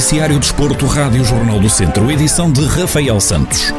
Noticiário Desporto, Rádio Jornal do Centro, edição de Rafael Santos.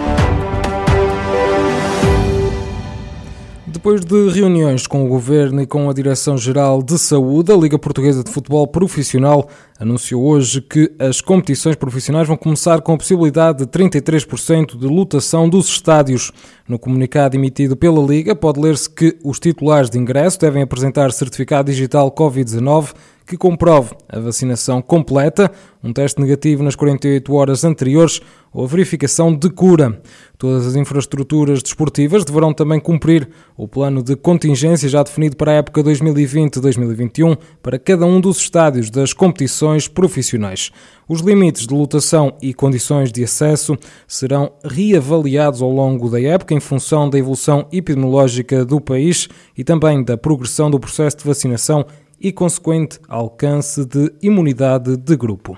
Depois de reuniões com o Governo e com a Direção-Geral de Saúde, a Liga Portuguesa de Futebol Profissional anunciou hoje que as competições profissionais vão começar com a possibilidade de 33% de lotação dos estádios. No comunicado emitido pela Liga, pode ler-se que os titulares de ingresso devem apresentar certificado digital Covid-19 que comprove a vacinação completa, um teste negativo nas 48 horas anteriores ou a verificação de cura. Todas as infraestruturas desportivas deverão também cumprir o plano de contingência já definido para a época 2020-2021 para cada um dos estádios das competições profissionais. Os limites de lotação e condições de acesso serão reavaliados ao longo da época em função da evolução epidemiológica do país e também da progressão do processo de vacinação e consequente alcance de imunidade de grupo.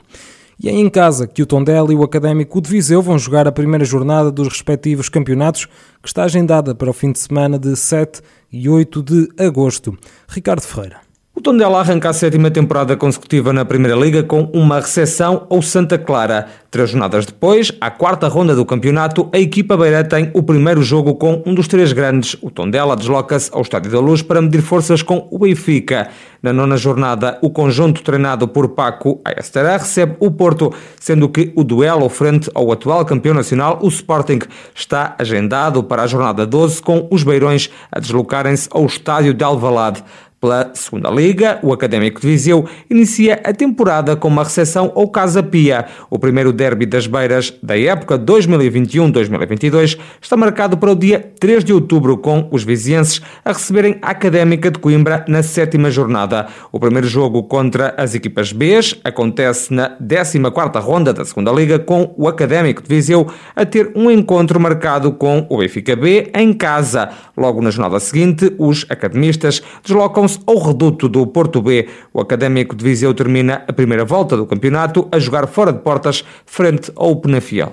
E é em casa que o Tondela e o Académico de Viseu vão jogar a primeira jornada dos respectivos campeonatos, que está agendada para o fim de semana de 7 e 8 de agosto. Ricardo Ferreira. O Tondela arranca a sétima temporada consecutiva na Primeira Liga com uma recepção ao Santa Clara. Três jornadas depois, à quarta ronda do campeonato, a equipa beira tem o primeiro jogo com um dos três grandes. O Tondela desloca-se ao Estádio da Luz para medir forças com o Benfica. Na nona jornada, o conjunto treinado por Paco Ayestará recebe o Porto, sendo que o duelo frente ao atual campeão nacional, o Sporting, está agendado para a jornada 12 com os beirões a deslocarem-se ao Estádio de Alvalade. Pela segunda Liga, o Académico de Viseu inicia a temporada com uma recepção ao Casa Pia. O primeiro derby das Beiras da época 2021-2022 está marcado para o dia 3 de outubro, com os vizienses a receberem a Académica de Coimbra na sétima jornada. O primeiro jogo contra as equipas B acontece na 14ª ronda da segunda Liga, com o Académico de Viseu a ter um encontro marcado com o Benfica B em casa. Logo na jornada seguinte, os academistas deslocam-se ao reduto do Porto B. O Académico de Viseu termina a primeira volta do campeonato a jogar fora de portas frente ao Penafiel.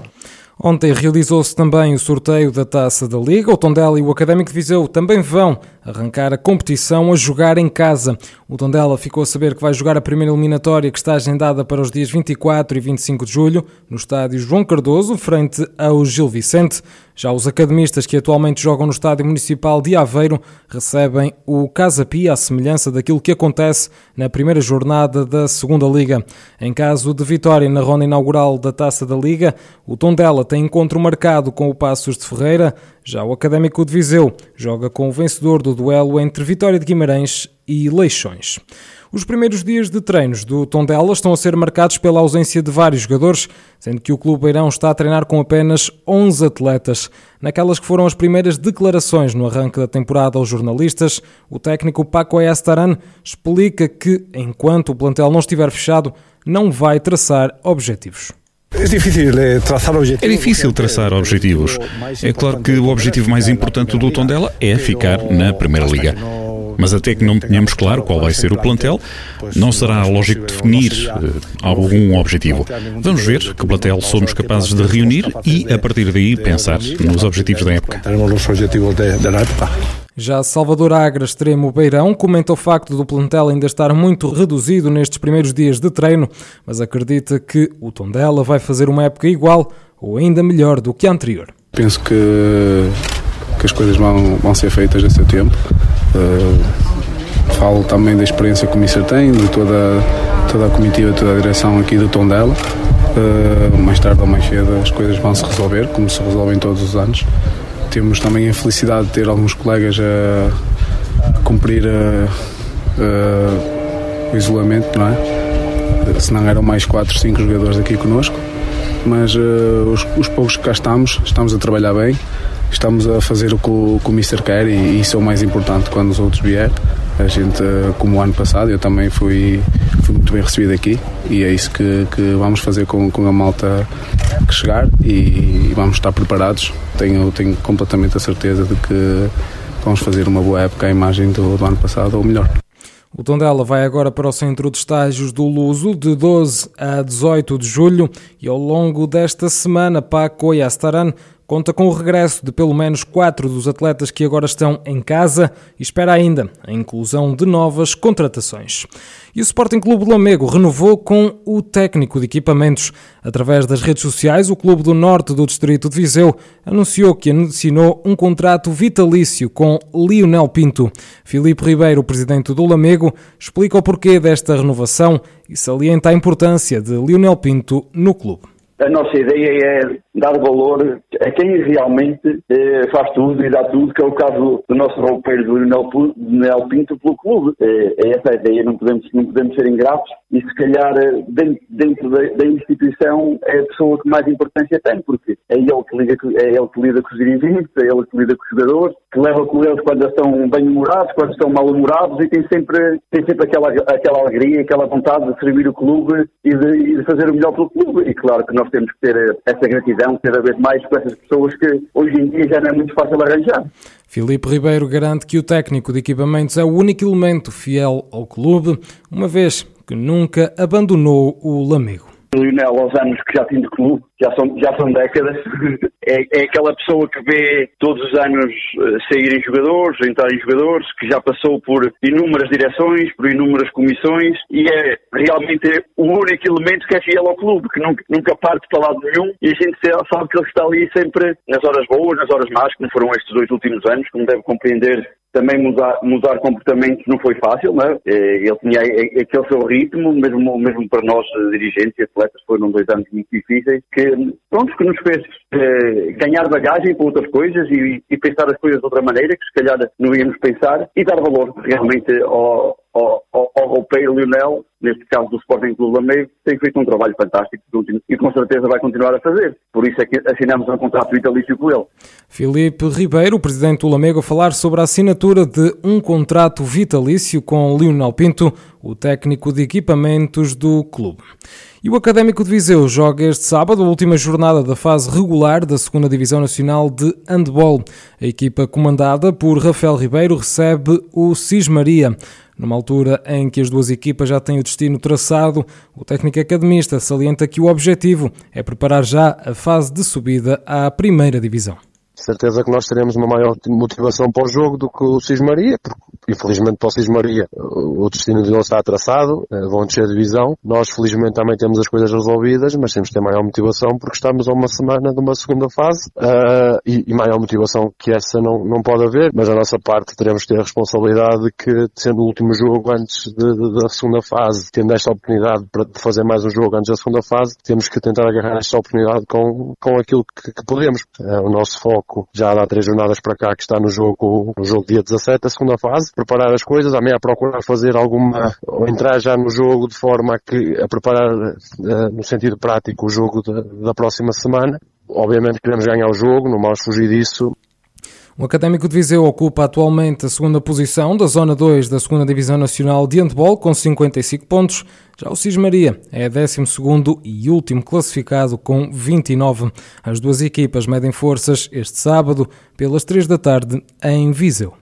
Ontem realizou-se também o sorteio da Taça da Liga. O Tondela e o Académico de Viseu também vão arrancar a competição a jogar em casa. O Tondela ficou a saber que vai jogar a primeira eliminatória que está agendada para os dias 24 e 25 de julho no estádio João Cardoso, frente ao Gil Vicente. Já os academistas que atualmente jogam no estádio municipal de Aveiro recebem o Casa Pia, à semelhança daquilo que acontece na primeira jornada da Segunda Liga. Em caso de vitória na ronda inaugural da Taça da Liga, o Tondela tem encontro marcado com o Passos de Ferreira, já o Académico de Viseu joga com o vencedor do duelo entre Vitória de Guimarães e Leixões. Os primeiros dias de treinos do Tondela estão a ser marcados pela ausência de vários jogadores, sendo que o Clube Beirão está a treinar com apenas 11 atletas. Naquelas que foram as primeiras declarações no arranque da temporada aos jornalistas, o técnico Paco Ayastaran explica que, enquanto o plantel não estiver fechado, não vai traçar objetivos. É difícil traçar objetivos. É difícil traçar objetivos. É claro que o objetivo mais importante do Tondela é ficar na Primeira Liga. Mas até que não tenhamos claro qual vai ser o plantel, não será lógico definir uh, algum objetivo. Vamos ver que plantel somos capazes de reunir e, a partir daí, pensar nos objetivos da época. Já Salvador Agra, extremo Beirão, comenta o facto do plantel ainda estar muito reduzido nestes primeiros dias de treino, mas acredita que o Tondela vai fazer uma época igual ou ainda melhor do que a anterior. Penso que, que as coisas vão, vão ser feitas a seu tempo. Uh, falo também da experiência que o Mister tem, de toda, toda a comitiva, toda a direção aqui do Tondela. Uh, mais tarde ou mais cedo as coisas vão se resolver, como se resolvem todos os anos. Temos também a felicidade de ter alguns colegas a, cumprir a, a, o isolamento, não é? Se não eram mais 4, 5 jogadores aqui connosco, mas uh, os, os, poucos que cá estamos, estamos a trabalhar bem, estamos a fazer o que o, o Mister quer e, e isso é o mais importante quando os outros vierem. A gente, como o ano passado, eu também fui, fui muito bem recebido aqui e é isso que, que vamos fazer com, com a malta que chegar e, vamos estar preparados. Tenho, tenho completamente a certeza de que vamos fazer uma boa época à imagem do, do ano passado ou melhor. O Tondela vai agora para o centro de estágios do Luso de 12 a 18 de julho e ao longo desta semana Paco Yastaran conta com o regresso de pelo menos quatro dos atletas que agora estão em casa e espera ainda a inclusão de novas contratações. E o Sporting Clube de Lamego renovou com o técnico de equipamentos. Através das redes sociais, o Clube do Norte do Distrito de Viseu anunciou que assinou um contrato vitalício com Lionel Pinto. Filipe Ribeiro, presidente do Lamego, explica o porquê desta renovação e salienta a importância de Lionel Pinto no clube. A nossa ideia é dar valor a quem realmente eh, faz tudo e dá tudo, que é o caso do nosso roupeiro do Nel Pinto pelo clube. Eh, é essa a ideia, não podemos, não podemos ser ingratos e se calhar eh, dentro, dentro da, da, instituição é a pessoa que mais importância tem, porque é ele que, liga, é ele que lida com os dirigentes, é ele que lida com os jogadores, que leva com eles quando estão bem-humorados, quando estão mal-humorados e tem sempre, tem sempre aquela, aquela alegria, aquela vontade de servir o clube e de, e de fazer o melhor pelo clube. E claro que nós temos que ter eh, essa gratidão cada vez mais com essas pessoas que hoje em dia já não é muito fácil arranjar. Filipe Ribeiro garante que o técnico de equipamentos é o único elemento fiel ao clube, uma vez que nunca abandonou o Lamego. Lionel, aos anos que já tinha de clube, já são, já são décadas, é, é, aquela pessoa que vê todos os anos eh, saírem jogadores, entrarem jogadores, que já passou por inúmeras direções, por inúmeras comissões e é realmente o único elemento que é fiel ao clube, que nunca, nunca parte para lado nenhum e a gente sabe que ele está ali sempre nas horas boas, nas horas más, como foram estes dois últimos anos, como deve compreender também mudar, mudar comportamentos não foi fácil, não é? Eh, ele tinha aquele seu ritmo, mesmo, mesmo para nós eh, dirigentes e atletas foram dois anos muito difíceis, que, pronto, que nos fez eh, ganhar bagagem para outras coisas e, e, pensar as coisas de outra maneira, que se calhar não íamos pensar, e dar valor realmente ao, ao, ao, ao roupeiro Lionel, neste caso do Sporting Clube Lamego, tem feito um trabalho fantástico e com certeza vai continuar a fazer. Por isso é que assinamos um contrato vitalício com ele. Filipe Ribeiro, presidente do Lamego, a falar sobre a assinatura de um contrato vitalício com Lionel Pinto, o técnico de equipamentos do clube. E o Académico de Viseu joga este sábado a última jornada da fase regular da 2 Divisão Nacional de Handball. A equipa comandada por Rafael Ribeiro recebe o Cismaria. Numa altura em que as duas equipas já têm o destino traçado, o técnico academista salienta que o objetivo é preparar já a fase de subida à primeira divisão certeza que nós teremos uma maior motivação para o jogo do que o Cismaria, porque infelizmente para o Cismaria o destino de não está traçado, eh, vão descer a divisão. Nós felizmente também temos as coisas resolvidas, mas temos que ter maior motivação porque estamos a uma semana de uma segunda fase uh, e, e, maior motivação que essa não, não pode haver, mas a nossa parte teremos que ter a responsabilidade de que, sendo o último jogo antes de, de, da segunda fase, tendo esta oportunidade para fazer mais um jogo antes da segunda fase, temos que tentar agarrar esta oportunidade com, com aquilo que, que podemos. Uh, o nosso foco já há três jornadas para cá que está no jogo, no jogo dia 17, a segunda fase, preparar as coisas, a meia procurar fazer alguma, ou entrar já no jogo de forma a, que, a preparar uh, no sentido prático o jogo de, da próxima semana. Obviamente queremos ganhar o jogo, não vamos fugir disso, o Académico de Viseu ocupa atualmente a segunda posição da Zona 2 da 2 Divisão Nacional de Handball com 55 pontos. Já o Cismaria é 12 e último classificado com 29. As duas equipas medem forças este sábado pelas 3 da tarde em Viseu.